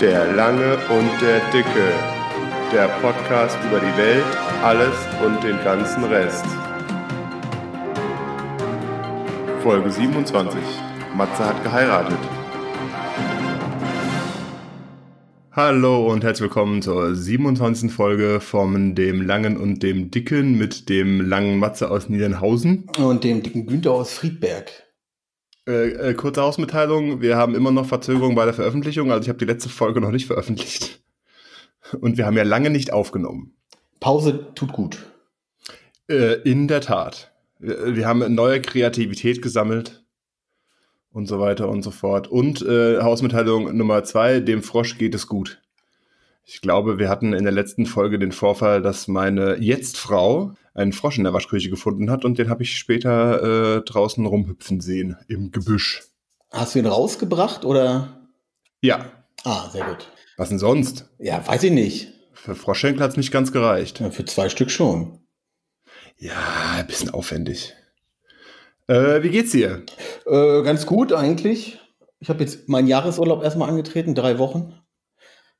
Der Lange und der Dicke. Der Podcast über die Welt, alles und den ganzen Rest. Folge 27. Matze hat geheiratet. Hallo und herzlich willkommen zur 27. Folge von dem Langen und dem Dicken mit dem langen Matze aus Niedernhausen. Und dem dicken Günther aus Friedberg. Äh, äh, kurze Hausmitteilung, wir haben immer noch Verzögerung bei der Veröffentlichung, also ich habe die letzte Folge noch nicht veröffentlicht. Und wir haben ja lange nicht aufgenommen. Pause tut gut. Äh, in der Tat. Wir, wir haben neue Kreativität gesammelt und so weiter und so fort. Und äh, Hausmitteilung Nummer zwei, dem Frosch geht es gut. Ich glaube, wir hatten in der letzten Folge den Vorfall, dass meine Jetzt-Frau einen Frosch in der Waschküche gefunden hat und den habe ich später äh, draußen rumhüpfen sehen im Gebüsch. Hast du ihn rausgebracht oder? Ja. Ah, sehr gut. Was denn sonst? Ja, weiß ich nicht. Für Froschschenkel hat es nicht ganz gereicht. Ja, für zwei Stück schon. Ja, ein bisschen aufwendig. Äh, wie geht's dir? Äh, ganz gut eigentlich. Ich habe jetzt meinen Jahresurlaub erstmal angetreten, drei Wochen.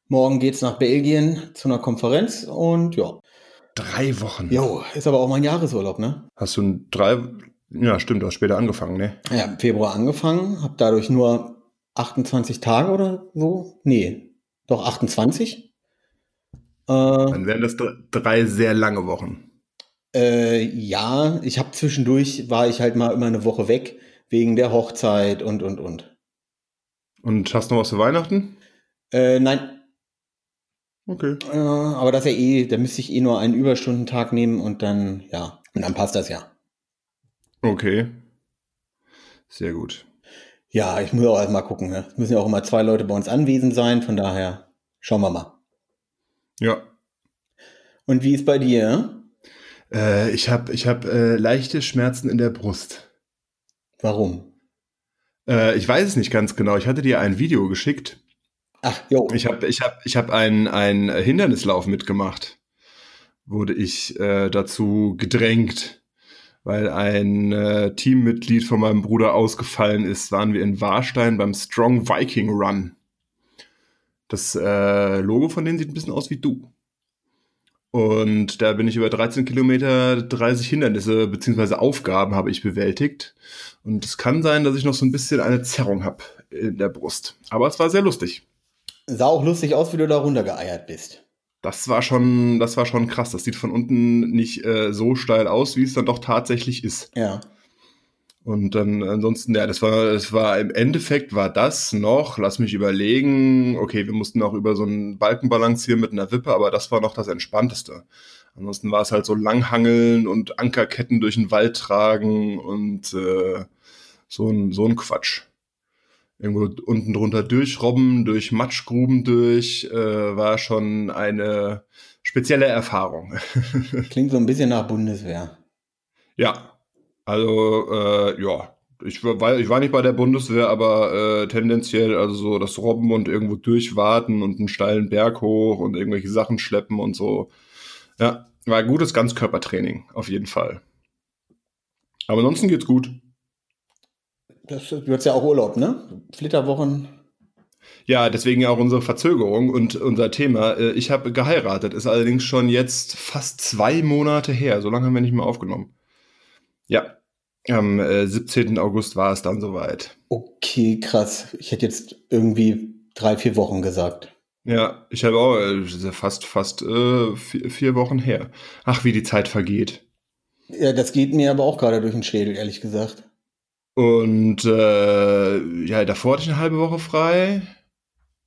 Morgen geht's nach Belgien zu einer Konferenz und ja. Drei Wochen. Jo, ist aber auch mein Jahresurlaub, ne? Hast du ein drei. Ja, stimmt, du hast später angefangen, ne? Ja, im Februar angefangen, habe dadurch nur 28 Tage oder so. Nee, doch 28. Äh, Dann wären das dr- drei sehr lange Wochen. Äh, ja, ich habe zwischendurch, war ich halt mal immer eine Woche weg, wegen der Hochzeit und, und, und. Und hast noch was für Weihnachten? Äh, nein, Okay. äh, aber das ist ja eh, da müsste ich eh nur einen Überstundentag nehmen und dann, ja, und dann passt das ja. Okay. Sehr gut. Ja, ich muss auch erstmal gucken, ne? Es müssen ja auch immer zwei Leute bei uns anwesend sein, von daher schauen wir mal. Ja. Und wie ist bei dir? Äh, ich habe ich hab, äh, leichte Schmerzen in der Brust. Warum? Äh, ich weiß es nicht ganz genau. Ich hatte dir ein Video geschickt. Ach, jo. Ich habe ich hab, ich hab einen, Hindernislauf mitgemacht. Wurde ich äh, dazu gedrängt, weil ein äh, Teammitglied von meinem Bruder ausgefallen ist, waren wir in Warstein beim Strong Viking Run. Das äh, Logo von denen sieht ein bisschen aus wie du. Und da bin ich über 13 Kilometer 30 Hindernisse beziehungsweise Aufgaben habe ich bewältigt. Und es kann sein, dass ich noch so ein bisschen eine Zerrung habe in der Brust. Aber es war sehr lustig. Sah auch lustig aus, wie du da runtergeeiert bist. Das war schon, das war schon krass. Das sieht von unten nicht äh, so steil aus, wie es dann doch tatsächlich ist. Ja. Und dann ansonsten, ja, das war, das war im Endeffekt war das noch, lass mich überlegen, okay, wir mussten auch über so einen Balken balancieren mit einer Wippe, aber das war noch das Entspannteste. Ansonsten war es halt so Langhangeln und Ankerketten durch den Wald tragen und äh, so ein, so ein Quatsch. Irgendwo unten drunter durchrobben, durch Matschgruben durch, äh, war schon eine spezielle Erfahrung. Klingt so ein bisschen nach Bundeswehr. Ja, also äh, ja, ich war, ich war nicht bei der Bundeswehr, aber äh, tendenziell also so das Robben und irgendwo durchwarten und einen steilen Berg hoch und irgendwelche Sachen schleppen und so. Ja, war ein gutes Ganzkörpertraining, auf jeden Fall. Aber ansonsten geht's gut. Das, du hast ja auch Urlaub, ne? Flitterwochen. Ja, deswegen ja auch unsere Verzögerung und unser Thema. Äh, Ich habe geheiratet, ist allerdings schon jetzt fast zwei Monate her. So lange haben wir nicht mehr aufgenommen. Ja, am äh, 17. August war es dann soweit. Okay, krass. Ich hätte jetzt irgendwie drei, vier Wochen gesagt. Ja, ich habe auch äh, fast fast äh, vier, vier Wochen her. Ach, wie die Zeit vergeht. Ja, das geht mir aber auch gerade durch den Schädel, ehrlich gesagt. Und äh, ja, davor hatte ich eine halbe Woche frei.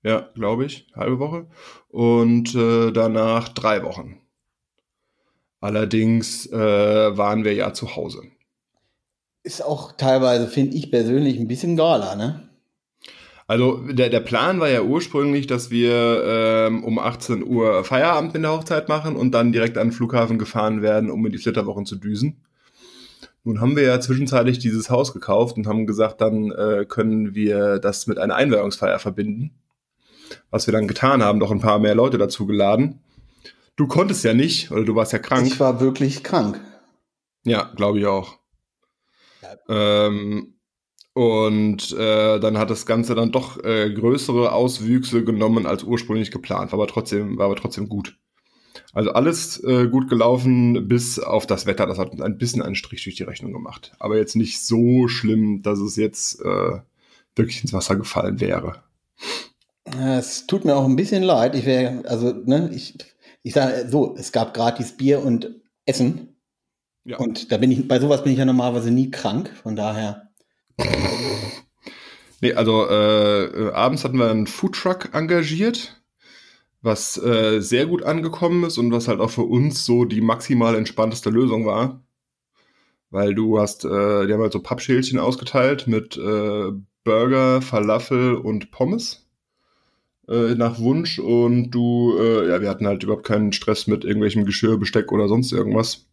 Ja, glaube ich, halbe Woche. Und äh, danach drei Wochen. Allerdings äh, waren wir ja zu Hause. Ist auch teilweise, finde ich persönlich, ein bisschen gala, ne? Also der, der Plan war ja ursprünglich, dass wir ähm, um 18 Uhr Feierabend in der Hochzeit machen und dann direkt an den Flughafen gefahren werden, um in die Flitterwochen zu düsen. Nun haben wir ja zwischenzeitlich dieses Haus gekauft und haben gesagt, dann äh, können wir das mit einer Einweihungsfeier verbinden. Was wir dann getan haben, doch ein paar mehr Leute dazu geladen. Du konntest ja nicht, oder du warst ja krank. Ich war wirklich krank. Ja, glaube ich auch. Ähm, Und äh, dann hat das Ganze dann doch äh, größere Auswüchse genommen als ursprünglich geplant, war aber trotzdem, war aber trotzdem gut. Also alles äh, gut gelaufen, bis auf das Wetter. Das hat ein bisschen einen Strich durch die Rechnung gemacht. Aber jetzt nicht so schlimm, dass es jetzt äh, wirklich ins Wasser gefallen wäre. Es tut mir auch ein bisschen leid. Ich wäre, also, ne, ich, ich sage so, es gab gratis Bier und Essen. Ja. Und da bin ich, bei sowas bin ich ja normalerweise nie krank. Von daher. nee, also äh, abends hatten wir einen Foodtruck engagiert was äh, sehr gut angekommen ist und was halt auch für uns so die maximal entspannteste Lösung war. Weil du hast, äh, die haben halt so Pappschälchen ausgeteilt mit äh, Burger, Falafel und Pommes äh, nach Wunsch und du, äh, ja, wir hatten halt überhaupt keinen Stress mit irgendwelchem Geschirr, Besteck oder sonst irgendwas.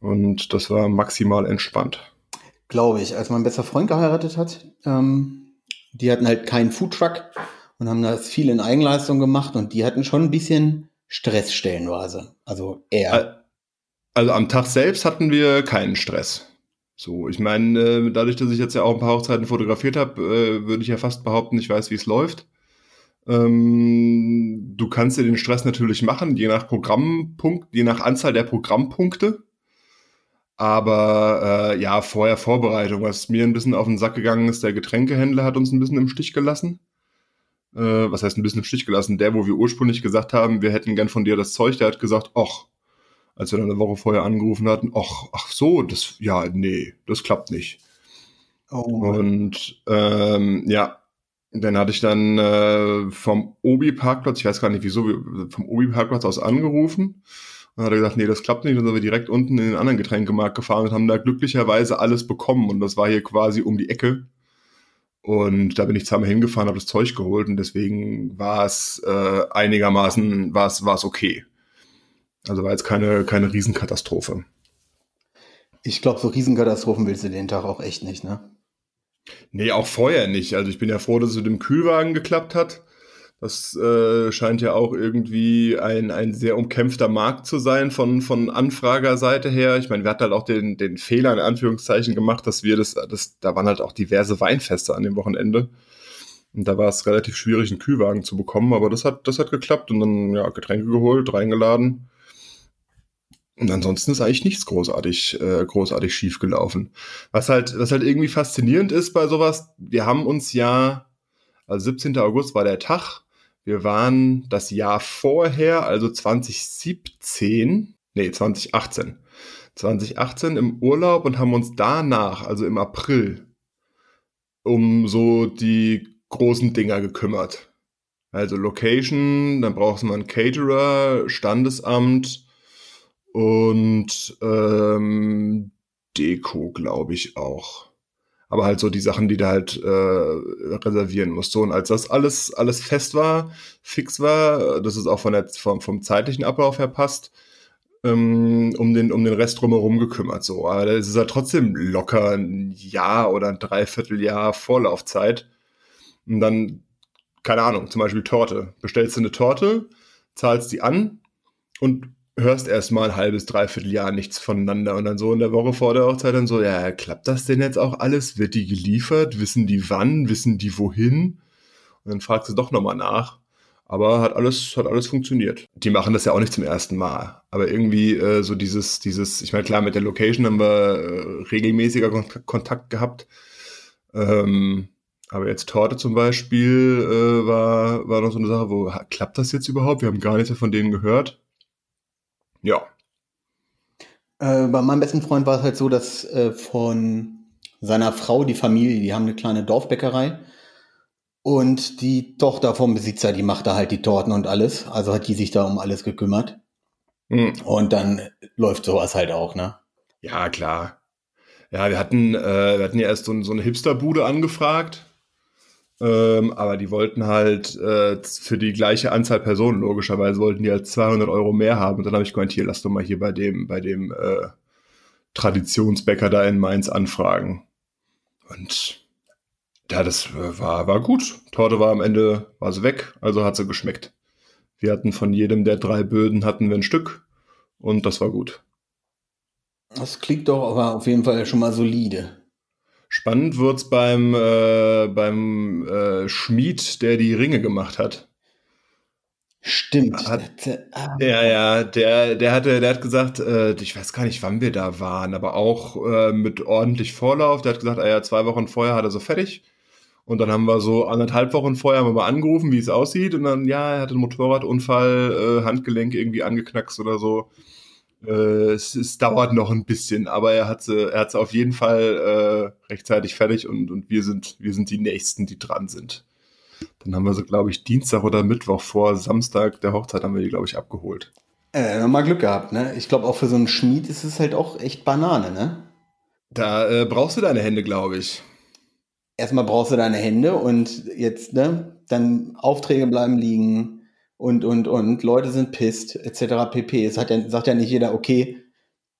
Und das war maximal entspannt. Glaube ich. Als mein bester Freund geheiratet hat, ähm, die hatten halt keinen Foodtruck und haben das viel in Eigenleistung gemacht und die hatten schon ein bisschen Stress stellenweise. Also eher. Also am Tag selbst hatten wir keinen Stress. So, ich meine, äh, dadurch, dass ich jetzt ja auch ein paar Hochzeiten fotografiert habe, äh, würde ich ja fast behaupten, ich weiß, wie es läuft. Ähm, du kannst dir den Stress natürlich machen, je nach Programmpunkt, je nach Anzahl der Programmpunkte. Aber äh, ja, vorher Vorbereitung, was mir ein bisschen auf den Sack gegangen ist, der Getränkehändler hat uns ein bisschen im Stich gelassen äh, was heißt ein bisschen im Stich gelassen, der, wo wir ursprünglich gesagt haben, wir hätten gern von dir das Zeug, der hat gesagt, ach, als wir dann eine Woche vorher angerufen hatten, ach, ach so, das, ja, nee, das klappt nicht. Oh. Und ähm, ja, dann hatte ich dann äh, vom Obi-Parkplatz, ich weiß gar nicht wieso, vom Obi-Parkplatz aus angerufen. Und hat er gesagt, nee, das klappt nicht. Und dann sind wir direkt unten in den anderen Getränkemarkt gefahren und haben da glücklicherweise alles bekommen. Und das war hier quasi um die Ecke. Und da bin ich zweimal hingefahren, habe das Zeug geholt und deswegen war es äh, einigermaßen, war es, war es okay. Also war jetzt keine, keine Riesenkatastrophe. Ich glaube, so Riesenkatastrophen willst du den Tag auch echt nicht, ne? Nee, auch vorher nicht. Also ich bin ja froh, dass es mit dem Kühlwagen geklappt hat. Das äh, scheint ja auch irgendwie ein, ein sehr umkämpfter Markt zu sein von, von Anfragerseite her. Ich meine, wir hatten halt auch den, den Fehler in Anführungszeichen gemacht, dass wir das, das, da waren halt auch diverse Weinfeste an dem Wochenende. Und da war es relativ schwierig, einen Kühlwagen zu bekommen, aber das hat, das hat geklappt und dann, ja, Getränke geholt, reingeladen. Und ansonsten ist eigentlich nichts großartig, äh, großartig schief. Was halt, was halt irgendwie faszinierend ist bei sowas, wir haben uns ja, also 17. August war der Tag, wir waren das Jahr vorher, also 2017, nee, 2018. 2018 im Urlaub und haben uns danach, also im April, um so die großen Dinger gekümmert. Also Location, dann brauchst du mal einen Caterer, Standesamt und ähm, Deko, glaube ich auch aber halt so die Sachen, die du halt äh, reservieren musst. So, und als das alles, alles fest war, fix war, dass es auch von der, vom, vom zeitlichen Ablauf her passt, ähm, um, den, um den Rest drumherum gekümmert. So. Aber es ist halt trotzdem locker ein Jahr oder ein Dreivierteljahr Vorlaufzeit. Und dann, keine Ahnung, zum Beispiel Torte. Bestellst du eine Torte, zahlst die an und hörst erstmal ein halbes, dreiviertel Jahr nichts voneinander und dann so in der Woche vor der Hochzeit dann so, ja, klappt das denn jetzt auch alles? Wird die geliefert? Wissen die wann? Wissen die wohin? Und dann fragst du doch nochmal nach. Aber hat alles, hat alles funktioniert. Die machen das ja auch nicht zum ersten Mal. Aber irgendwie äh, so dieses, dieses, ich meine, klar, mit der Location haben wir äh, regelmäßiger Kon Kontakt gehabt. Ähm, aber jetzt Torte zum Beispiel äh, war, war noch so eine Sache, wo klappt das jetzt überhaupt? Wir haben gar nichts mehr von denen gehört. Ja. Äh, bei meinem besten Freund war es halt so, dass äh, von seiner Frau, die Familie, die haben eine kleine Dorfbäckerei. Und die Tochter vom Besitzer, die macht da halt die Torten und alles. Also hat die sich da um alles gekümmert. Mhm. Und dann läuft sowas halt auch, ne? Ja, klar. Ja, wir hatten, äh, wir hatten ja erst so, so eine Hipsterbude angefragt. Ähm, aber die wollten halt äh, für die gleiche Anzahl Personen, logischerweise, wollten die halt 200 Euro mehr haben. Und dann habe ich gemeint, hier, lass doch mal hier bei dem, bei dem äh, Traditionsbäcker da in Mainz anfragen. Und ja, das war, war gut. Torte war am Ende, war sie weg, also hat sie geschmeckt. Wir hatten von jedem der drei Böden hatten wir ein Stück und das war gut. Das klingt doch aber auf jeden Fall schon mal solide Spannend wird's beim, äh, beim äh, Schmied, der die Ringe gemacht hat. Stimmt. Hat, ja, ja, der, der hatte, der hat gesagt, äh, ich weiß gar nicht, wann wir da waren, aber auch äh, mit ordentlich Vorlauf. Der hat gesagt, ah ja, zwei Wochen vorher hat er so fertig. Und dann haben wir so anderthalb Wochen vorher haben wir mal angerufen, wie es aussieht. Und dann, ja, er hatte einen Motorradunfall, äh, Handgelenk irgendwie angeknackst oder so. Äh, es, es, dauert noch ein bisschen, aber er hat sie, er hat sie auf jeden Fall äh, rechtzeitig fertig und, und wir sind, wir sind die Nächsten, die dran sind. Dann haben wir sie, glaube ich, Dienstag oder Mittwoch vor Samstag der Hochzeit haben wir die, glaube ich, abgeholt. Äh, mal Glück gehabt, ne? Ich glaube, auch für so einen Schmied ist es halt auch echt Banane, ne? Da äh, brauchst du deine Hände, glaube ich. Erstmal brauchst du deine Hände und jetzt, ne? Dann Aufträge bleiben liegen und, und, und. Leute sind pisst, etc. pp. Es hat ja, sagt ja nicht jeder, okay,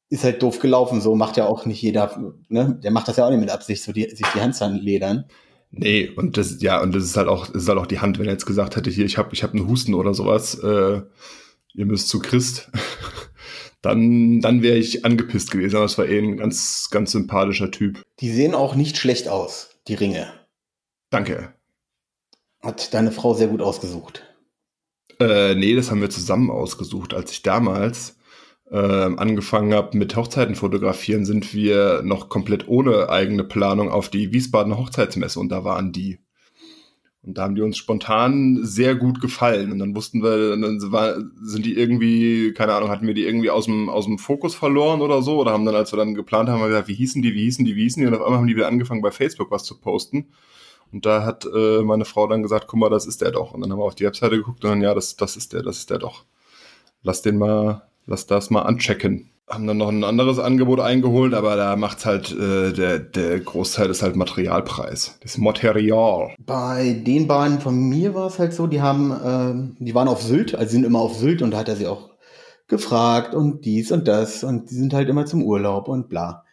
ist halt doof gelaufen, so macht ja auch nicht jeder, ne? Der macht das ja auch nicht mit Absicht, so die, sich die Hand ledern. Nee, und das, ja, und das ist halt auch, ist halt auch die Hand, wenn er jetzt gesagt hätte, hier, ich habe ich hab einen Husten oder sowas, äh, ihr müsst zu Christ, dann, dann wäre ich angepisst gewesen. Aber es war eh ein ganz, ganz sympathischer Typ. Die sehen auch nicht schlecht aus, die Ringe. Danke. Hat deine Frau sehr gut ausgesucht. Äh, nee, das haben wir zusammen ausgesucht. Als ich damals äh, angefangen habe mit Hochzeiten fotografieren, sind wir noch komplett ohne eigene Planung auf die Wiesbadener Hochzeitsmesse und da waren die. Und da haben die uns spontan sehr gut gefallen. Und dann wussten wir, dann war, sind die irgendwie, keine Ahnung, hatten wir die irgendwie aus dem, aus dem Fokus verloren oder so? Oder haben dann, als wir dann geplant haben, wir gesagt, wie hießen die, wie hießen die, wie hießen die? Und auf einmal haben die wieder angefangen, bei Facebook was zu posten. Und da hat äh, meine Frau dann gesagt, guck mal, das ist der doch. Und dann haben wir auf die Webseite geguckt und dann, ja, das, das ist der, das ist der doch. Lass den mal, lass das mal anchecken. Haben dann noch ein anderes Angebot eingeholt, aber da macht's halt, äh, der, der Großteil ist halt Materialpreis. Das Material. Bei den beiden von mir war es halt so, die haben, äh, die waren auf Sylt, also sind immer auf Sylt und da hat er sie auch gefragt und dies und das und die sind halt immer zum Urlaub und bla.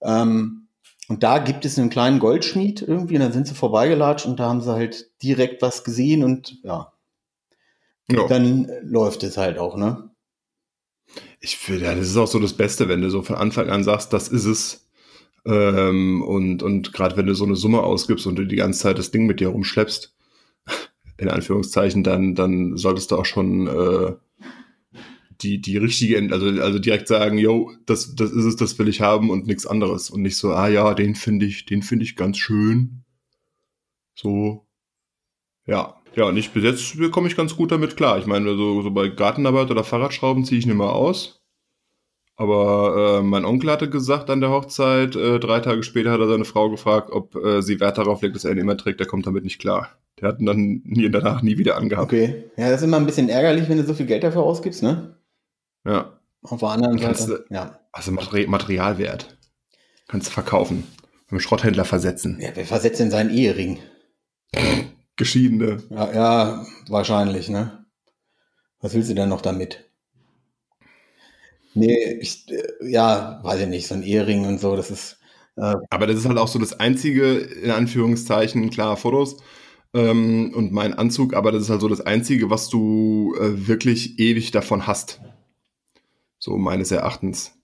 Ähm, und da gibt es einen kleinen Goldschmied irgendwie und dann sind sie vorbeigelatscht und da haben sie halt direkt was gesehen und ja. ja. Dann läuft es halt auch, ne? Ich finde, ja, das ist auch so das Beste, wenn du so von Anfang an sagst, das ist es. Ähm, und und gerade wenn du so eine Summe ausgibst und du die ganze Zeit das Ding mit dir rumschleppst, in Anführungszeichen, dann, dann solltest du auch schon äh, die, die richtige, also, also direkt sagen, yo, das, das ist es, das will ich haben und nichts anderes. Und nicht so, ah ja, den finde ich, den finde ich ganz schön. So, ja. Ja, und ich bis jetzt komme ich ganz gut damit klar. Ich meine, so, so bei Gartenarbeit oder Fahrradschrauben ziehe ich nicht mehr aus. Aber äh, mein Onkel hatte gesagt an der Hochzeit, äh, drei Tage später hat er seine Frau gefragt, ob äh, sie Wert darauf legt, dass er ihn immer trägt, der kommt damit nicht klar. Der hat ihn dann nie danach nie wieder angehabt. Okay. Ja, das ist immer ein bisschen ärgerlich, wenn du so viel Geld dafür ausgibst, ne? Ja. Auf der anderen Kannst Seite, du, ja. Also Materi Materialwert. Kannst du verkaufen. Beim Schrotthändler versetzen. Ja, wer versetzt denn seinen Ehering? Geschiedene. Ja, ja, wahrscheinlich, ne? Was willst du denn noch damit? Nee, ich, ja, weiß ich nicht, so ein Ehering und so, das ist. Äh Aber das ist halt auch so das einzige, in Anführungszeichen, klar, Fotos ähm, und mein Anzug, aber das ist halt so das einzige, was du äh, wirklich ewig davon hast. So meines Erachtens.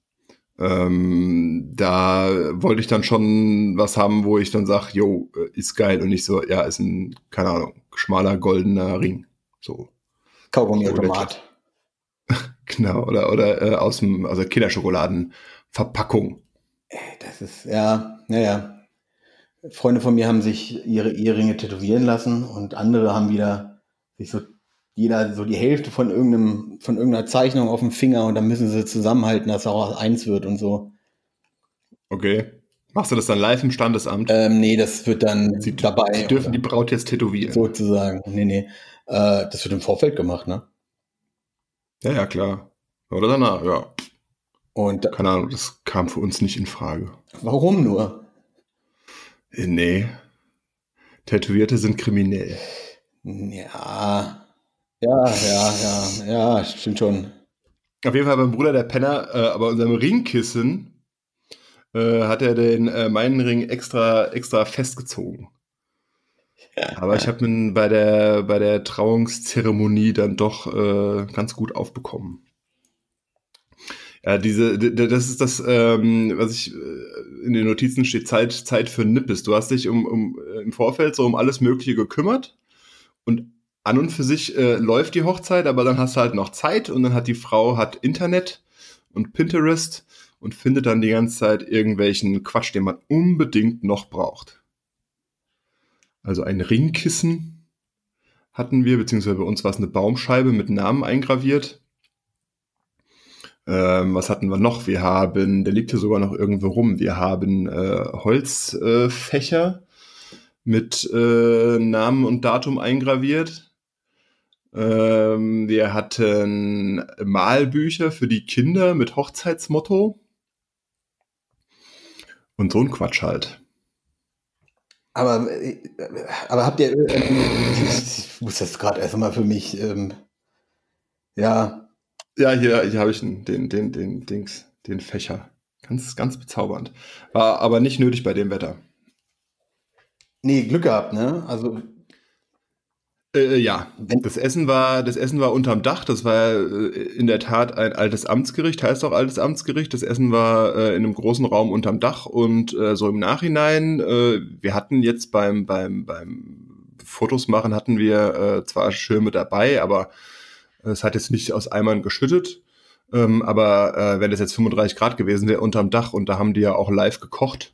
Ähm, da wollte ich dann schon was haben, wo ich dann sage, jo, äh, ist geil und nicht so, ja, ist ein, keine Ahnung, schmaler goldener Ring. So. Kaugummi-Automat. genau, oder, oder äh, aus dem, also Kinderschokoladenverpackung. Das ist, ja, naja. Freunde von mir haben sich ihre Eheringe tätowieren lassen und andere haben wieder sich so jeder so die Hälfte von irgendeinem, von irgendeiner Zeichnung auf dem Finger und dann müssen sie zusammenhalten, dass auch eins wird und so. Okay. Machst du das dann live im Standesamt? Ähm, nee, das wird dann sie, dabei. Sie dürfen die Braut jetzt tätowieren. Sozusagen. Nee, nee. Äh, das wird im Vorfeld gemacht, ne? Ja, ja, klar. Oder danach, ja. Und Keine Ahnung, das kam für uns nicht in Frage. Warum nur? Äh, nee. Tätowierte sind kriminell. Ja. Ja, ja, ja, ja, stimmt schon. Auf jeden Fall beim Bruder der Penner, äh, aber unserem Ringkissen äh, hat er den äh, meinen Ring extra extra festgezogen. Ja. Aber ich habe ihn bei der bei der Trauungszeremonie dann doch äh, ganz gut aufbekommen. Ja, diese, das ist das, ähm, was ich äh, in den Notizen steht, Zeit, Zeit für Nippes. Du hast dich um, um, äh, im Vorfeld so um alles Mögliche gekümmert und an und für sich äh, läuft die Hochzeit, aber dann hast du halt noch Zeit und dann hat die Frau hat Internet und Pinterest und findet dann die ganze Zeit irgendwelchen Quatsch, den man unbedingt noch braucht. Also ein Ringkissen hatten wir, beziehungsweise bei uns war es eine Baumscheibe mit Namen eingraviert. Ähm, was hatten wir noch? Wir haben, der liegt hier sogar noch irgendwo rum, wir haben äh, Holzfächer äh, mit äh, Namen und Datum eingraviert. Ähm, wir hatten Malbücher für die Kinder mit Hochzeitsmotto. Und so ein Quatsch halt. Aber, äh, aber habt ihr, ich muss das gerade erstmal für mich, ähm, ja. Ja, hier, hier habe ich den, den, den, den Dings, den Fächer. Ganz, ganz bezaubernd. War aber nicht nötig bei dem Wetter. Nee, Glück gehabt, ne? Also äh, ja, das Essen war, das Essen war unterm Dach. Das war äh, in der Tat ein altes Amtsgericht, heißt auch altes Amtsgericht. Das Essen war äh, in einem großen Raum unterm Dach und äh, so im Nachhinein. Äh, wir hatten jetzt beim beim beim Fotos machen hatten wir äh, zwar Schirme dabei, aber es hat jetzt nicht aus Eimern geschüttet. Ähm, aber äh, wenn es jetzt 35 Grad gewesen wäre unterm Dach und da haben die ja auch live gekocht,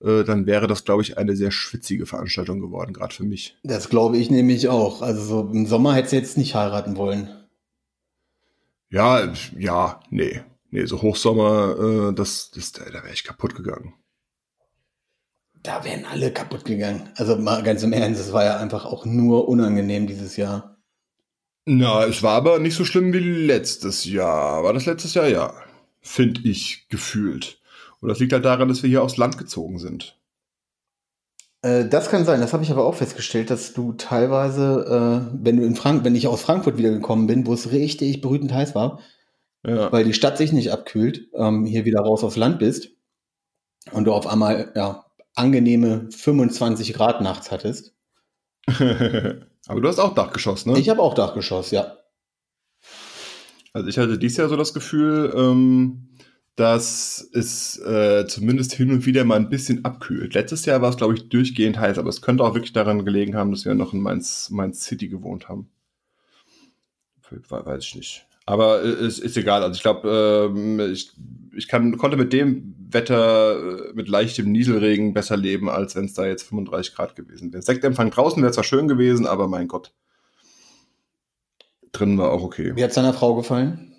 äh, dann wäre das, glaube ich, eine sehr schwitzige Veranstaltung geworden, gerade für mich. Das glaube ich nämlich auch. Also so im Sommer hättest du jetzt nicht heiraten wollen. Ja, ja, nee. Nee, so Hochsommer, äh, das, das, da wäre ich kaputt gegangen. Da wären alle kaputt gegangen. Also mal ganz im Ernst, es war ja einfach auch nur unangenehm dieses Jahr. Na, es war aber nicht so schlimm wie letztes Jahr. War das letztes Jahr? Ja. Finde ich gefühlt. Und das liegt halt daran, dass wir hier aufs Land gezogen sind. Äh, das kann sein. Das habe ich aber auch festgestellt, dass du teilweise, äh, wenn du in Frank wenn ich aus Frankfurt wiedergekommen bin, wo es richtig brütend heiß war, ja. weil die Stadt sich nicht abkühlt, ähm, hier wieder raus aufs Land bist und du auf einmal ja, angenehme 25 Grad nachts hattest. aber du hast auch Dachgeschoss, ne? Ich habe auch Dachgeschoss, ja. Also ich hatte dieses Jahr so das Gefühl, ähm, dass es äh, zumindest hin und wieder mal ein bisschen abkühlt. Letztes Jahr war es, glaube ich, durchgehend heiß, aber es könnte auch wirklich daran gelegen haben, dass wir noch in Mainz, Mainz City gewohnt haben. Weiß ich nicht. Aber es ist egal. Also ich glaube, ähm, ich, ich kann, konnte mit dem Wetter, äh, mit leichtem Nieselregen besser leben, als wenn es da jetzt 35 Grad gewesen wäre. Sektempfang draußen wäre zwar schön gewesen, aber mein Gott. Drinnen war auch okay. Wie hat es deiner Frau gefallen?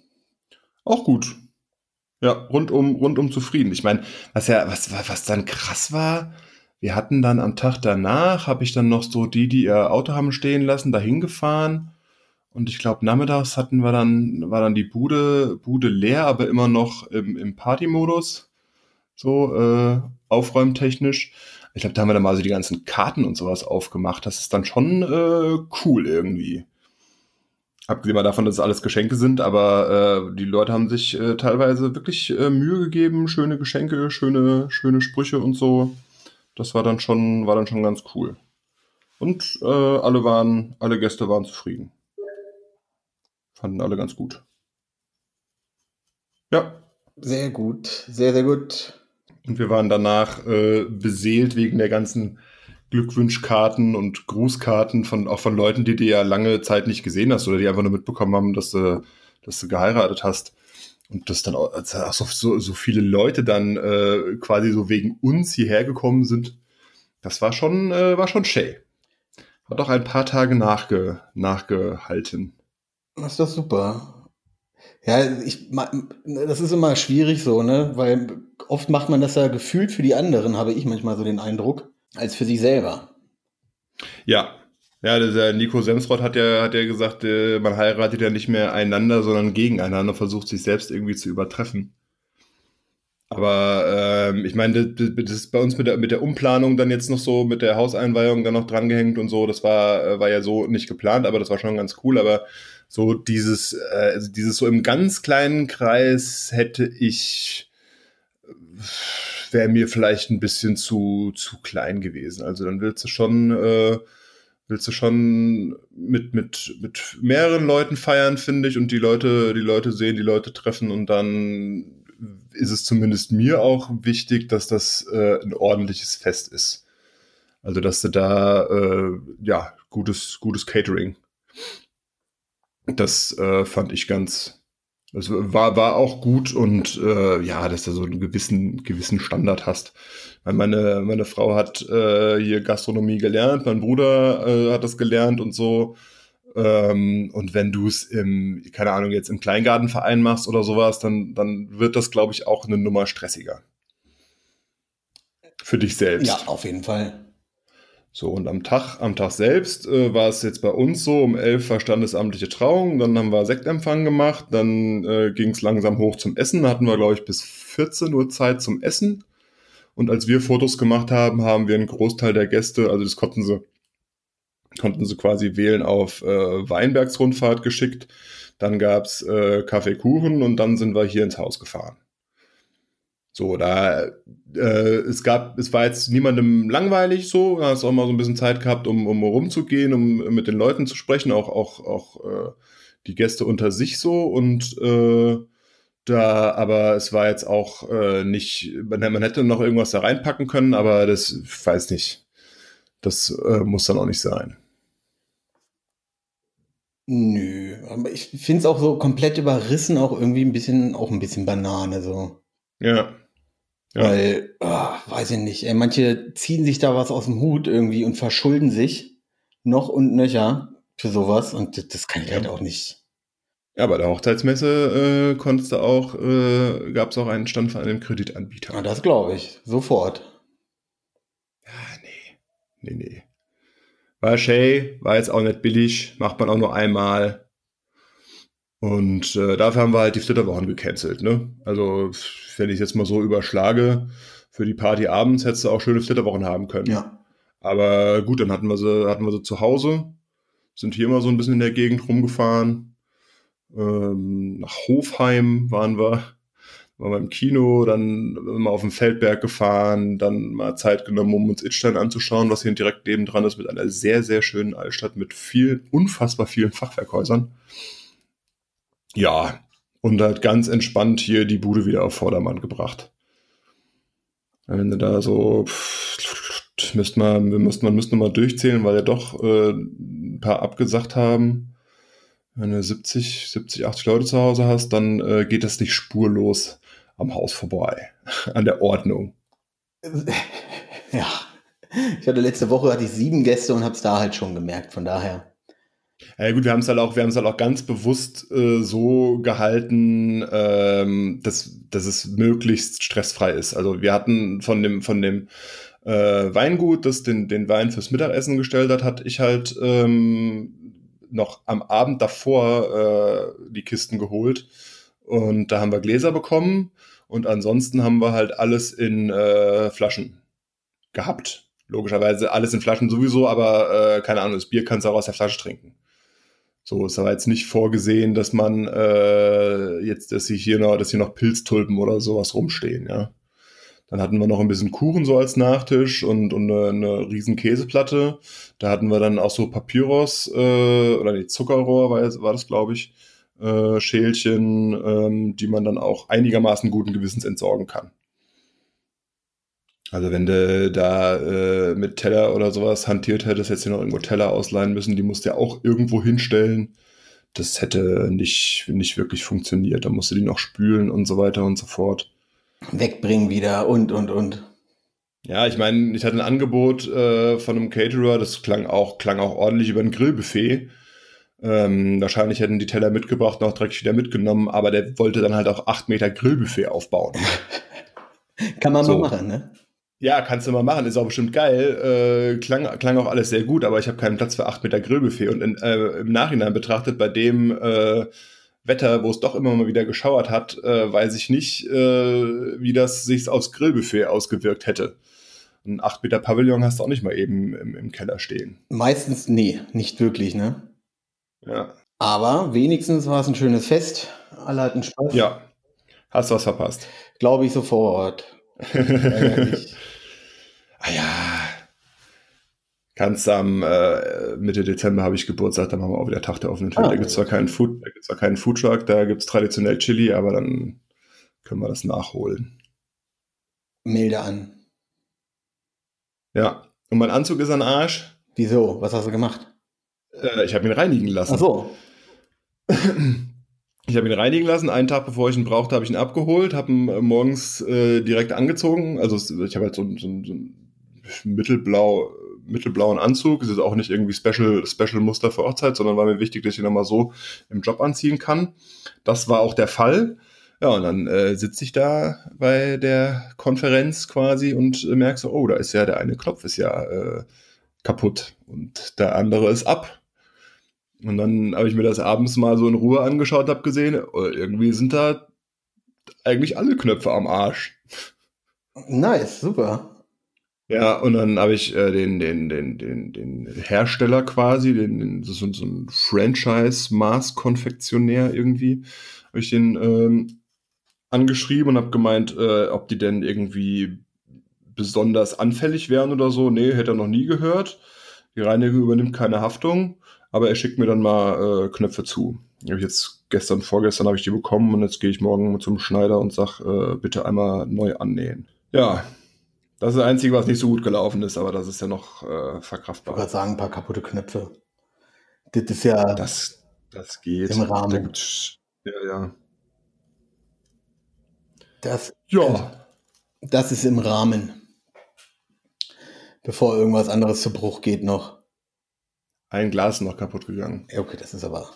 Auch gut. Ja, rundum, rundum zufrieden. Ich meine, was ja, was, was dann krass war, wir hatten dann am Tag danach, habe ich dann noch so die, die ihr Auto haben stehen lassen, dahin gefahren. Und ich glaube, nachmittags hatten wir dann, war dann die Bude, Bude leer, aber immer noch im, im Party-Modus. So, äh, aufräumtechnisch. Ich glaube, da haben wir dann mal so die ganzen Karten und sowas aufgemacht. Das ist dann schon äh, cool irgendwie. Abgesehen mal davon, dass es alles Geschenke sind, aber äh, die Leute haben sich äh, teilweise wirklich äh, Mühe gegeben, schöne Geschenke, schöne, schöne Sprüche und so. Das war dann schon, war dann schon ganz cool. Und äh, alle waren, alle Gäste waren zufrieden. Fanden alle ganz gut. Ja. Sehr gut, sehr, sehr gut. Und wir waren danach äh, beseelt wegen der ganzen Glückwunschkarten und Grußkarten von auch von Leuten, die du ja lange Zeit nicht gesehen hast oder die einfach nur mitbekommen haben, dass du, dass du geheiratet hast. Und dass dann auch, also auch so, so viele Leute dann äh, quasi so wegen uns hierher gekommen sind. Das war schon, äh, war schon schön. Hat auch ein paar Tage nachge, nachgehalten. Das ist doch super. Ja, ich, das ist immer schwierig so, ne? Weil oft macht man das ja gefühlt für die anderen, habe ich manchmal so den Eindruck als für sich selber. Ja. Ja, der Nico Semsrott hat ja, hat ja gesagt, äh, man heiratet ja nicht mehr einander, sondern gegeneinander, versucht sich selbst irgendwie zu übertreffen. Aber ähm, ich meine, das, das ist bei uns mit der, mit der Umplanung dann jetzt noch so, mit der Hauseinweihung dann noch drangehängt und so, das war, äh, war ja so nicht geplant, aber das war schon ganz cool. Aber so dieses, äh, also dieses so im ganz kleinen Kreis hätte ich wäre mir vielleicht ein bisschen zu, zu klein gewesen. Also dann willst du schon, äh, willst du schon mit, mit, mit mehreren Leuten feiern, finde ich, und die Leute, die Leute sehen, die Leute treffen und dann ist es zumindest mir auch wichtig, dass das äh, ein ordentliches Fest ist. Also, dass du da, äh, ja, gutes, gutes Catering. Das äh, fand ich ganz, das war, war auch gut und äh, ja, dass du so einen gewissen, gewissen Standard hast. Meine, meine Frau hat äh, hier Gastronomie gelernt, mein Bruder äh, hat das gelernt und so. Ähm, und wenn du es im, keine Ahnung, jetzt im Kleingartenverein machst oder sowas, dann, dann wird das, glaube ich, auch eine Nummer stressiger. Für dich selbst. Ja, auf jeden Fall. So, und am Tag, am Tag selbst äh, war es jetzt bei uns so, um elf war standesamtliche Trauung, dann haben wir Sektempfang gemacht, dann äh, ging es langsam hoch zum Essen, hatten wir, glaube ich, bis 14 Uhr Zeit zum Essen. Und als wir Fotos gemacht haben, haben wir einen Großteil der Gäste, also das konnten sie, konnten sie quasi wählen, auf äh, Weinbergsrundfahrt geschickt. Dann gab's äh, Kaffeekuchen und dann sind wir hier ins Haus gefahren. So, da äh, es gab, es war jetzt niemandem langweilig so, da hast auch mal so ein bisschen Zeit gehabt, um, um rumzugehen, um mit den Leuten zu sprechen, auch, auch, auch äh, die Gäste unter sich so und äh, da, aber es war jetzt auch äh, nicht, man, man hätte noch irgendwas da reinpacken können, aber das, ich weiß nicht, das äh, muss dann auch nicht sein. Nö, aber ich finde es auch so komplett überrissen, auch irgendwie ein bisschen, auch ein bisschen Banane so. Ja. Ja. Weil, oh, weiß ich nicht, ey, manche ziehen sich da was aus dem Hut irgendwie und verschulden sich noch und nöcher für sowas und das, das kann ich ja. halt auch nicht. Ja, bei der Hochzeitsmesse äh, konntest du auch, äh, gab es auch einen Stand von einem Kreditanbieter. Ja, das glaube ich, sofort. Ja, nee, nee, nee. War Shay, war jetzt auch nicht billig, macht man auch nur einmal. Und äh, dafür haben wir halt die Flitterwochen gecancelt. Ne? Also, wenn ich jetzt mal so überschlage, für die Party abends hättest du auch schöne Flitterwochen haben können. Ja. Aber gut, dann hatten wir sie, hatten wir sie zu Hause, sind hier immer so ein bisschen in der Gegend rumgefahren. Ähm, nach Hofheim waren wir, waren wir im Kino, dann mal auf den Feldberg gefahren, dann mal Zeit genommen, um uns Itstein anzuschauen, was hier direkt neben dran ist, mit einer sehr, sehr schönen Altstadt mit vielen, unfassbar vielen Fachwerkhäusern. Ja, und halt ganz entspannt hier die Bude wieder auf Vordermann gebracht. Wenn du da so, müsste man, wir müssten, man müsste mal durchzählen, weil ja doch äh, ein paar abgesagt haben. Wenn du 70, 70, 80 Leute zu Hause hast, dann äh, geht das nicht spurlos am Haus vorbei, an der Ordnung. Ja, ich hatte letzte Woche hatte ich sieben Gäste und habe es da halt schon gemerkt. Von daher. Ja gut, wir haben es halt auch, wir haben es halt auch ganz bewusst äh, so gehalten, ähm, dass, dass es möglichst stressfrei ist. Also wir hatten von dem, von dem äh, Weingut, das den, den Wein fürs Mittagessen gestellt hat, hatte ich halt ähm, noch am Abend davor äh, die Kisten geholt. Und da haben wir Gläser bekommen und ansonsten haben wir halt alles in äh, Flaschen gehabt. Logischerweise alles in Flaschen sowieso, aber äh, keine Ahnung, das Bier kannst du auch aus der Flasche trinken. So ist aber jetzt nicht vorgesehen, dass man äh, jetzt, dass sich hier noch, dass hier noch Pilztulpen oder sowas rumstehen, ja. Dann hatten wir noch ein bisschen Kuchen so als Nachtisch und, und eine, eine riesen Käseplatte. Da hatten wir dann auch so Papyrus äh, oder die Zuckerrohr war, war das, glaube ich, äh, Schälchen, ähm, die man dann auch einigermaßen guten Gewissens entsorgen kann. Also wenn du da äh, mit Teller oder sowas hantiert hättest, hättest du noch irgendwo Teller ausleihen müssen, die musst du ja auch irgendwo hinstellen. Das hätte nicht, nicht wirklich funktioniert. Da musst du die noch spülen und so weiter und so fort. Wegbringen wieder und, und, und. Ja, ich meine, ich hatte ein Angebot äh, von einem Caterer, das klang auch, klang auch ordentlich über ein Grillbuffet. Ähm, wahrscheinlich hätten die Teller mitgebracht und auch direkt wieder mitgenommen, aber der wollte dann halt auch acht Meter Grillbuffet aufbauen. Kann man so machen, ne? Ja, kannst du mal machen, ist auch bestimmt geil. Äh, klang, klang auch alles sehr gut, aber ich habe keinen Platz für 8 Meter Grillbuffet. Und in, äh, im Nachhinein betrachtet, bei dem äh, Wetter, wo es doch immer mal wieder geschauert hat, äh, weiß ich nicht, äh, wie das sich aufs Grillbuffet ausgewirkt hätte. Ein 8 Meter Pavillon hast du auch nicht mal eben im, im Keller stehen. Meistens, nee, nicht wirklich, ne? Ja. Aber wenigstens war es ein schönes Fest. Alle hatten Spaß. Ja. Hast du was verpasst? Glaube ich sofort. ah ja, kannst am äh, Mitte Dezember habe ich Geburtstag, dann machen wir auch wieder Tag der offenen Tür. Ah, da gibt es zwar keinen Food, da gibt's zwar keinen Foodtruck, da gibt es traditionell Chili, aber dann können wir das nachholen. Milde an. Ja. Und mein Anzug ist an Arsch. Wieso? Was hast du gemacht? Äh, ich habe ihn reinigen lassen. Ach so. Ich habe ihn reinigen lassen. Einen Tag bevor ich ihn brauchte, habe ich ihn abgeholt, habe ihn äh, morgens äh, direkt angezogen. Also ich habe halt so, einen- so, so einen mittelblau, mittelblauen Anzug. Es ist auch nicht irgendwie Special, Special Muster für Hochzeit, sondern war mir wichtig, dass ich ihn nochmal so im Job anziehen kann. Das war auch der Fall. Ja, und dann äh, sitze ich da bei der Konferenz quasi und äh, merke so, oh, da ist ja der eine Knopf ist ja äh, kaputt und der andere ist ab. Und dann habe ich mir das abends mal so in Ruhe angeschaut, habe gesehen, oh, irgendwie sind da eigentlich alle Knöpfe am Arsch. Nice, super. Ja, und dann habe ich äh, den, den, den, den, den Hersteller quasi, den, den, das ist so so ein Franchise-Maßkonfektionär irgendwie, habe ich den ähm, angeschrieben und habe gemeint, äh, ob die denn irgendwie besonders anfällig wären oder so. Nee, hätte er noch nie gehört. Die Reinigung übernimmt keine Haftung, aber er schickt mir dann mal äh, Knöpfe zu. Die Hab ich jetzt gestern, vorgestern habe ich die bekommen und jetzt gehe ich morgen zum Schneider und sag, äh, bitte einmal neu annähen. Ja, das ist das Einzige, was nicht so gut gelaufen ist, aber das ist ja noch äh, Ich wollte verkraftbar. gerade sagen, ein paar kaputte Knöpfe. Das ist ja. Das, das geht. Im Rahmen. Gibt's- Ja, ja. Das, Ja, das ist im Rahmen. Bevor irgendwas anderes zu Bruch geht noch. Ein Glas noch kaputt gegangen. Okay, das ist aber.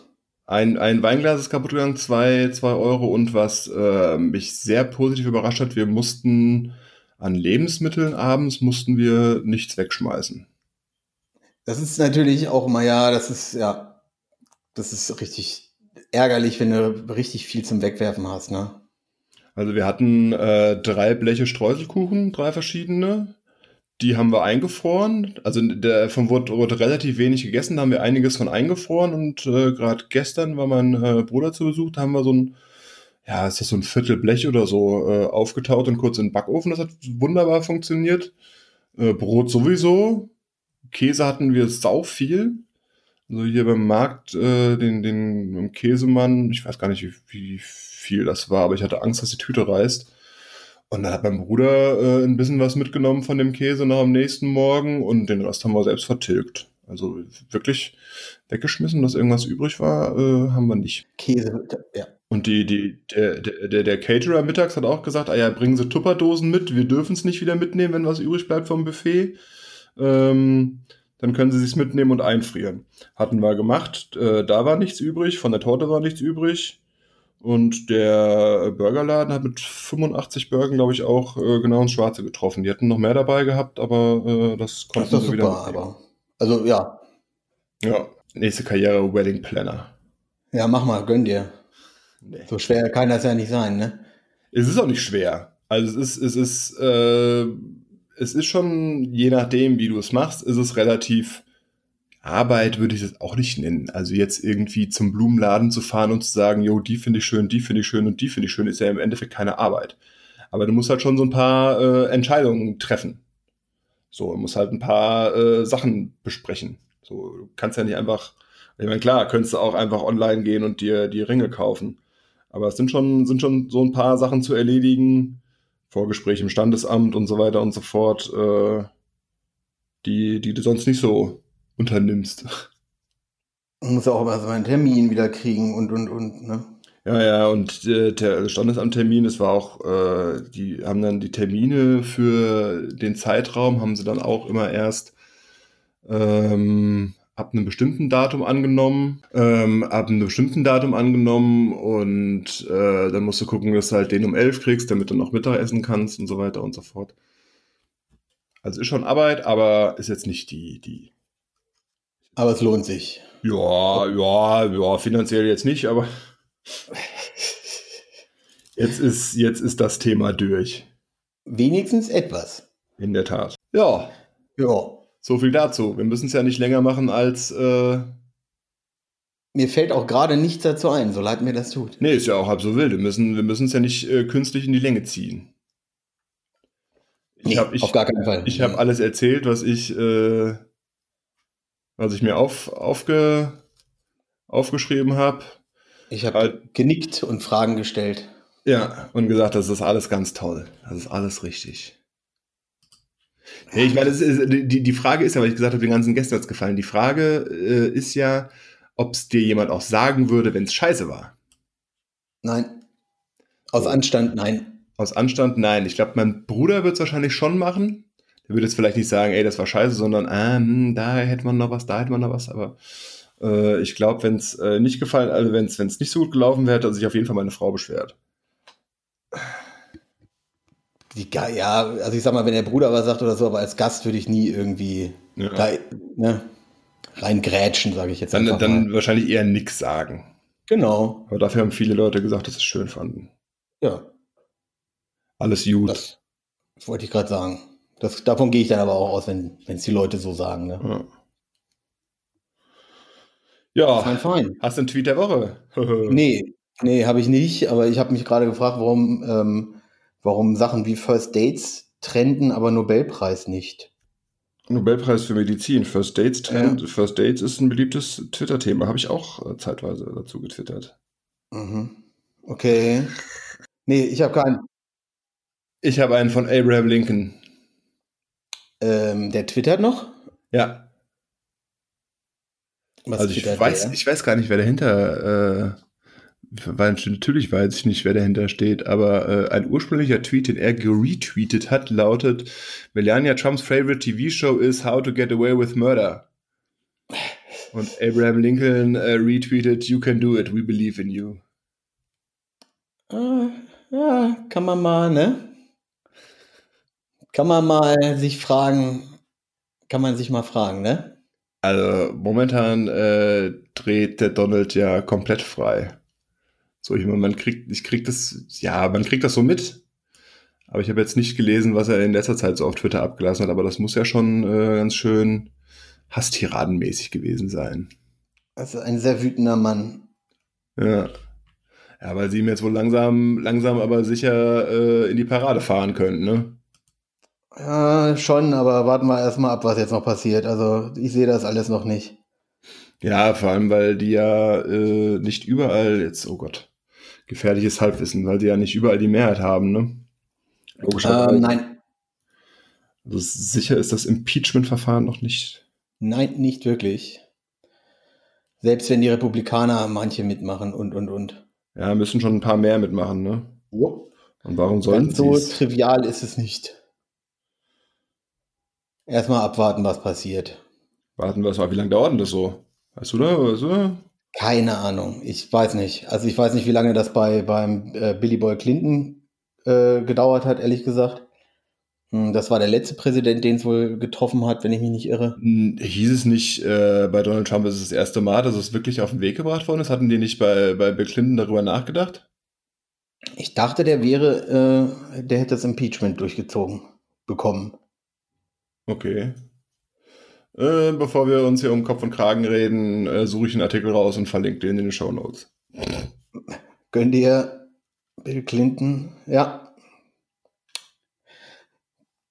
Ein, ein Weinglas ist kaputt gegangen, zwei, zwei Euro und was äh, mich sehr positiv überrascht hat, wir mussten an Lebensmitteln abends mussten wir nichts wegschmeißen. Das ist natürlich auch mal, ja, das ist, ja, das ist richtig ärgerlich, wenn du richtig viel zum Wegwerfen hast, ne? Also wir hatten äh, drei Bleche Streuselkuchen, drei verschiedene. Die haben wir eingefroren. Also davon wurde, wurde relativ wenig gegessen, da haben wir einiges von eingefroren und äh, gerade gestern war mein äh, Bruder zu Besuch, da haben wir so ein, ja, ist das so ein Viertel Blech oder so, äh, aufgetaut und kurz in den Backofen. Das hat wunderbar funktioniert. Äh, Brot sowieso. Käse hatten wir sau viel. Also hier beim Markt, äh, den, den Käsemann, ich weiß gar nicht, wie, wie viel das war, aber ich hatte Angst, dass die Tüte reißt. Und dann hat mein Bruder äh, ein bisschen was mitgenommen von dem Käse noch am nächsten Morgen und den Rest haben wir selbst vertilgt. Also wirklich weggeschmissen, dass irgendwas übrig war, äh, haben wir nicht. Käse, ja. Und die, die, der, der, der- Caterer mittags hat auch gesagt, ah ja, bringen Sie Tupperdosen mit, wir dürfen es nicht wieder mitnehmen, wenn was übrig bleibt vom Buffet. Ähm, dann können Sie es mitnehmen und einfrieren. Hatten wir gemacht, äh, da war nichts übrig, von der Torte war nichts übrig. Und der Burgerladen hat mit 85 Burgern, glaube ich, auch äh, genau ins Schwarze getroffen. Die hätten noch mehr dabei gehabt, aber äh, das Das konnten doch sie wieder super, mitnehmen. aber. Also, ja. Ja, nächste Karriere Wedding Planner. Ja, mach mal, gönn dir. Nee. So schwer kann das ja nicht sein, ne? Es ist auch nicht schwer. Also es ist, es ist, äh, es ist schon, je nachdem, wie du es machst, ist es relativ Arbeit würde ich es auch nicht nennen. Also jetzt irgendwie zum Blumenladen zu fahren und zu sagen, jo, die finde ich schön, die finde ich schön und die finde ich schön, ist ja im Endeffekt keine Arbeit. Aber du musst halt schon so ein paar äh, Entscheidungen treffen. So, du musst halt ein paar äh, Sachen besprechen. So, du kannst ja nicht einfach, ich meine, klar, könntest du auch einfach online gehen und dir die Ringe kaufen. Aber es sind schon, sind schon so ein paar Sachen zu erledigen. Vorgespräch im Standesamt und so weiter und so fort, äh, die, die du sonst nicht so unternimmst. Man muss ja auch immer so einen Termin wieder kriegen und, und, und, ne? Ja, ja, und äh, der Standesamttermin, das war auch, äh, die haben dann die Termine für den Zeitraum, haben sie dann auch immer erst ähm, ab einem bestimmten Datum angenommen, ähm, ab einem bestimmten Datum angenommen und äh, dann musst du gucken, dass du halt den um elf kriegst, damit du noch Mittag essen kannst und so weiter und so fort. Also ist schon Arbeit, aber ist jetzt nicht die, die, Aber es lohnt sich. ja, ja, ja, finanziell jetzt nicht, aber jetzt ist, jetzt ist das Thema durch. Wenigstens etwas. In der Tat. Ja, Ja. so viel dazu. Wir müssen es ja nicht länger machen als, äh, Mir fällt auch gerade nichts dazu ein, so leid mir das tut. nee, ist ja auch halb so wild. Wir müssen, wir es ja nicht äh, künstlich in die Länge ziehen. Ich Nee, habe ich, auf gar keinen Fall. ich hab alles erzählt, was ich, äh, was ich mir auf, aufge, aufgeschrieben habe. Ich habe Halt- genickt und Fragen gestellt. Ja, und gesagt, das ist alles ganz toll. Das ist alles richtig. Nee, ich meine, ist, die, die Frage ist ja, weil ich gesagt habe, den ganzen Gästen hat's gefallen. Die Frage äh, ist ja, ob es dir jemand auch sagen würde, wenn es scheiße war. Nein. Aus. Anstand, nein. Aus Anstand, nein. Ich glaube, mein Bruder wird es wahrscheinlich schon machen. Der würde jetzt vielleicht nicht sagen, ey, das war scheiße, sondern, ah, hm, da hätte man noch was, da hätte man noch was. Aber äh, ich glaube, wenn es äh, nicht gefallen, also wenn es nicht so gut gelaufen wäre, hätte sich auf jeden Fall meine Frau beschwert. Die, ja, also ich sag mal, wenn der Bruder was sagt oder so, aber als Gast würde ich nie irgendwie Ja. da, ne, reingrätschen, sage ich jetzt Dann, dann mal. wahrscheinlich eher nix sagen. Genau. Aber dafür haben viele Leute gesagt, dass sie es schön fanden. Ja, Alles gut. das wollte ich gerade sagen. Das, davon gehe ich dann aber auch aus, wenn es die Leute so sagen. Ne? ja. Ja, fein. hast du einen Tweet der Woche? Nee, nee, habe ich nicht, aber ich habe mich gerade gefragt, warum, ähm, warum Sachen wie First Dates trenden, aber Nobelpreis nicht. Nobelpreis für Medizin. First Dates Trend. First Dates ist ein beliebtes Twitter-Thema. Habe ich auch äh, zeitweise dazu getwittert. Mhm. Okay. Nee, ich habe keinen. Ich habe einen von Abraham Lincoln. Ähm, der twittert noch? Ja, Was also ich weiß, der? ich weiß gar nicht, wer dahinter, äh, weil natürlich weiß ich nicht, wer dahinter steht, aber äh, ein ursprünglicher Tweet, den er geretweetet hat, lautet, Melania Trumps favorite TV-Show is How to Get Away with Murder. Und Abraham Lincoln äh, retweetet, You can do it, we believe in you. Ah, ja, kann man mal, ne? Kann man mal sich fragen, kann man sich mal fragen, ne? Also momentan äh, dreht der Donald ja komplett frei. So, ich meine, man kriegt, ich krieg das, ja, man kriegt das so mit. Aber ich habe jetzt nicht gelesen, was er in letzter Zeit so auf Twitter abgelassen hat, aber das muss ja schon äh, ganz schön hasstiradenmäßig gewesen sein. Ist ein sehr wütender Mann. Ja. Ja, weil sie ihm jetzt wohl langsam, langsam aber sicher äh, in die Parade fahren können, ne? Ja, schon, aber warten wir erstmal ab, was jetzt noch passiert. Also, ich sehe das alles noch nicht. Ja, vor allem, weil die ja äh, nicht überall jetzt, oh Gott, gefährliches Halbwissen, weil die ja nicht überall die Mehrheit haben, ne? Ähm, nein, Also sicher ist das Impeachment-Verfahren noch nicht. nein, nicht wirklich. Selbst wenn die Republikaner manche mitmachen und, und, und. Ja, müssen schon ein paar mehr mitmachen, ne? Jo. Und warum sollen Ganz sie so trivial ist es nicht. Erstmal abwarten, was passiert. Warten wir es mal, wie lange dauert denn das so? Weißt du da? Weißt du? Keine Ahnung. Ich weiß nicht. Also ich weiß nicht, wie lange das bei beim äh, Billy Boy Clinton äh, gedauert hat, ehrlich gesagt. Hm, Das war der letzte Präsident, den es wohl getroffen hat, wenn ich mich nicht irre. Hm, Hieß es nicht, äh, bei Donald Trump ist es das erste Mal, dass es wirklich auf den Weg gebracht worden ist? Hatten die nicht bei, bei Bill Clinton darüber nachgedacht? Ich dachte, der wäre, äh, der hätte das Impeachment durchgezogen bekommen. Okay. Äh, bevor wir uns hier um Kopf und Kragen reden, äh, suche ich einen Artikel raus und verlinke den in den Show Notes. Gönn dir Bill Clinton. Ja.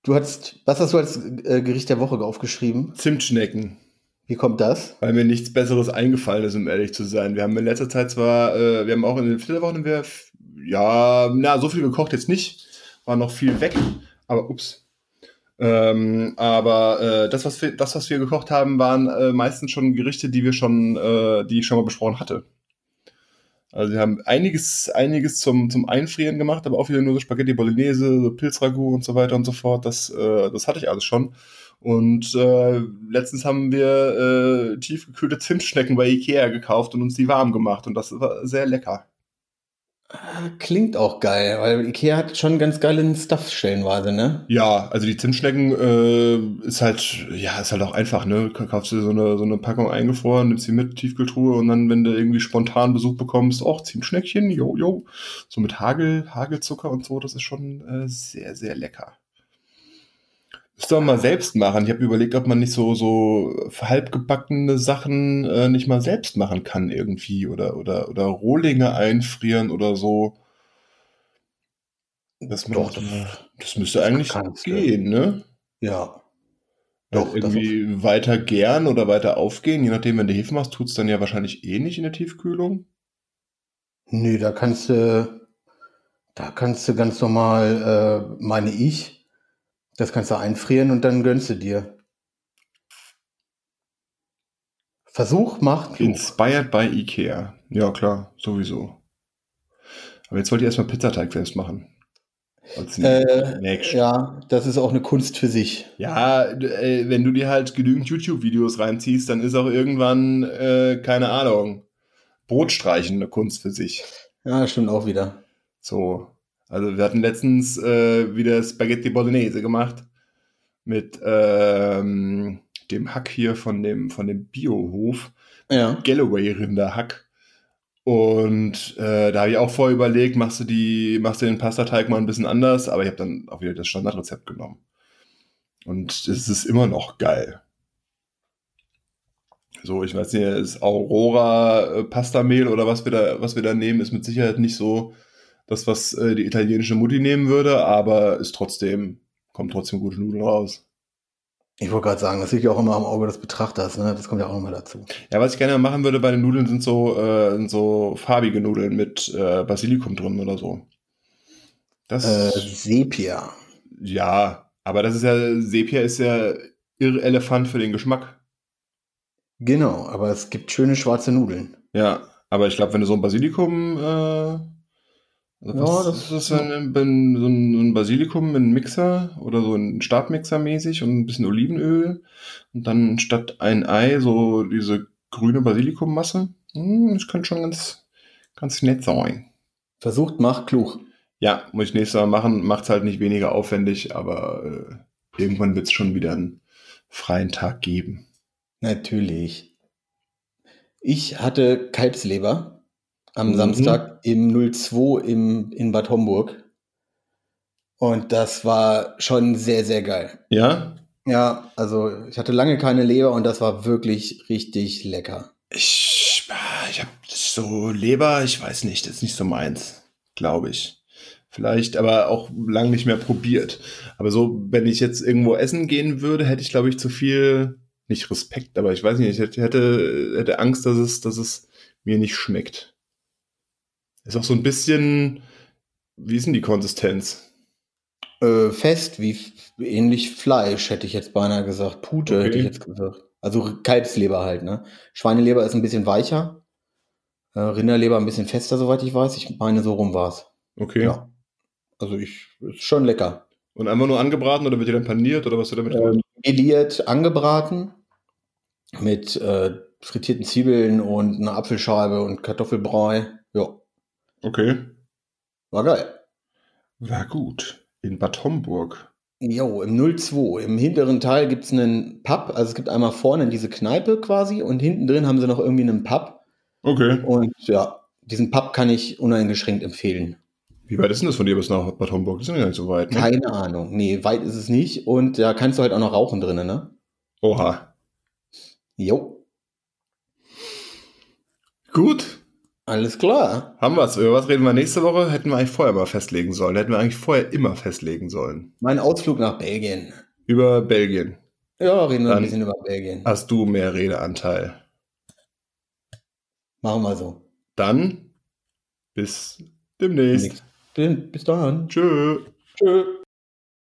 Du hast, was hast du als äh, Gericht der Woche aufgeschrieben? Zimtschnecken. Wie kommt das? Weil mir nichts Besseres eingefallen ist, um ehrlich zu sein. Wir haben in letzter Zeit zwar, äh, wir haben auch in den Flitterwochen, wir, ja, na, so viel gekocht jetzt nicht. War noch viel weg. Aber ups. Ähm, aber äh, das, was wir, das, was wir gekocht haben, waren äh, meistens schon Gerichte, die wir schon, äh, die ich schon mal besprochen hatte. Also wir haben einiges, einiges zum, zum Einfrieren gemacht, aber auch wieder nur so Spaghetti Bolognese, so Pilzragout und so weiter und so fort. Das, äh, das hatte ich alles schon. Und äh, letztens haben wir äh, tiefgekühlte Zimtschnecken bei Ikea gekauft und uns die warm gemacht. Und das war sehr lecker. Klingt auch geil, weil Ikea hat schon ganz geilen Stuff stellenweise, ne? Ja, also die Zimtschnecken äh, ist halt, ja, ist halt auch einfach, ne? Du kaufst dir so eine, so eine Packung eingefroren, nimmst sie mit, Tiefkühltruhe und dann, wenn du irgendwie spontan Besuch bekommst, auch Zimtschneckchen, jo, jo. So mit Hagel, Hagelzucker und so, das ist schon äh, sehr, sehr lecker. Man mal selbst machen. Ich habe überlegt, ob man nicht so, so halbgebackene Sachen äh, nicht mal selbst machen kann irgendwie oder, oder, oder Rohlinge einfrieren oder so. Das, Doch, das- das müsste eigentlich kannst du. gehen, ne? Ja. Doch, irgendwie weiter gern oder weiter aufgehen, je nachdem, wenn du Hefe machst, tut's dann ja wahrscheinlich eh nicht in der Tiefkühlung. Nö, da kannst du, da kannst du ganz normal, äh, meine ich, das kannst du einfrieren und dann gönnst du dir. Versuch macht klug. Inspired by Ikea. Ja, klar, sowieso. Aber jetzt wollt ihr erstmal Pizzateig selbst machen. Äh, ja, das ist auch eine Kunst für sich. Ja, äh, wenn du dir halt genügend YouTube-Videos reinziehst, dann ist auch irgendwann, äh, keine Ahnung, Brotstreichen eine Kunst für sich. Ja, das stimmt auch wieder. So. Also wir hatten letztens äh, wieder Spaghetti Bolognese gemacht mit ähm, dem Hack hier von dem, von dem Biohof. Ja. Galloway-Rinderhack. Und äh, da habe ich auch vorher überlegt, machst du die, machst du den Pastateig mal ein bisschen anders, aber ich habe dann auch wieder das Standardrezept genommen. Und es ist immer noch geil. So, ich weiß nicht, ist Aurora äh, Pastamehl oder was wir da, was wir da nehmen, ist mit Sicherheit nicht so das, was äh, die italienische Mutti nehmen würde, aber ist trotzdem, kommt trotzdem gute Nudeln raus. Ich wollte gerade sagen, das liegt ja auch immer am Auge des Betrachters, ne? Das kommt ja auch nochmal dazu. Ja, was ich gerne machen würde bei den Nudeln sind so, äh, sind so farbige Nudeln mit äh, Basilikum drin oder so. Das, Äh, Sepia. ja, aber das ist ja, Sepia ist ja irrelevant für den Geschmack. Genau, aber es gibt schöne schwarze Nudeln. Ja, aber ich glaube, wenn du so ein Basilikum, äh, also Ja, was das- ist so ein, so ein Basilikum in Mixer oder so ein Stabmixer mäßig und ein bisschen Olivenöl und dann statt ein Ei so diese grüne Basilikummasse, hm, das könnte schon ganz, ganz nett sein. Versucht, macht klug. Ja, muss ich nächstes Mal machen, macht's halt nicht weniger aufwendig, aber äh, irgendwann wird's schon wieder einen freien Tag geben. Natürlich. Ich hatte Kalbsleber am Mhm. Samstag im 02 im, in Bad Homburg. Und das war schon sehr, sehr geil. Ja? Ja, also ich hatte lange keine Leber und das war wirklich richtig lecker. Ich, ich habe so Leber, ich weiß nicht, das ist nicht so meins, glaube ich. Vielleicht, aber auch lang nicht mehr probiert. Aber so, wenn ich jetzt irgendwo essen gehen würde, hätte ich, glaube ich, zu viel, nicht Respekt, aber ich weiß nicht, ich hätte, hätte, Angst, dass es, dass es mir nicht schmeckt. Ist auch so ein bisschen, wie ist denn die Konsistenz? Äh, fest, wie ähnlich Fleisch, hätte ich jetzt beinahe gesagt. Pute, Okay. hätte ich jetzt gesagt. Also Kalbsleber halt, ne? Schweineleber ist ein bisschen weicher. Äh, Rinderleber ein bisschen fester, soweit ich weiß. Ich meine, so rum war's. Okay. Ja. Also ich, ist schon lecker. Und einfach nur angebraten oder wird die dann paniert oder was wird damit? Ähm, Geliert, angebraten mit äh, frittierten Zwiebeln und einer Apfelscheibe und Kartoffelbrei. Okay. war geil. War gut. In Bad Homburg. Jo, im 02. Im hinteren Teil gibt's einen Pub. Also es gibt einmal vorne diese Kneipe quasi und hinten drin haben sie noch irgendwie einen Pub. Okay. Und ja, diesen Pub kann ich uneingeschränkt empfehlen. Wie weit ist denn das von dir bis nach Bad Homburg? Das ist ja gar nicht so weit, ne? Keine Ahnung. Nee, weit ist es nicht. Und da kannst du halt auch noch rauchen drinnen, ne? Oha. Jo, Gut. Alles klar. Haben wir's. Über was reden wir nächste Woche? Hätten wir eigentlich vorher mal festlegen sollen. Hätten wir eigentlich vorher immer festlegen sollen. Mein Ausflug nach Belgien. Über Belgien. Ja, reden wir Dann- ein bisschen über Belgien. Hast du mehr Redeanteil. Machen wir so. Dann bis demnächst. Bis, bis dann. Tschö. Tschö.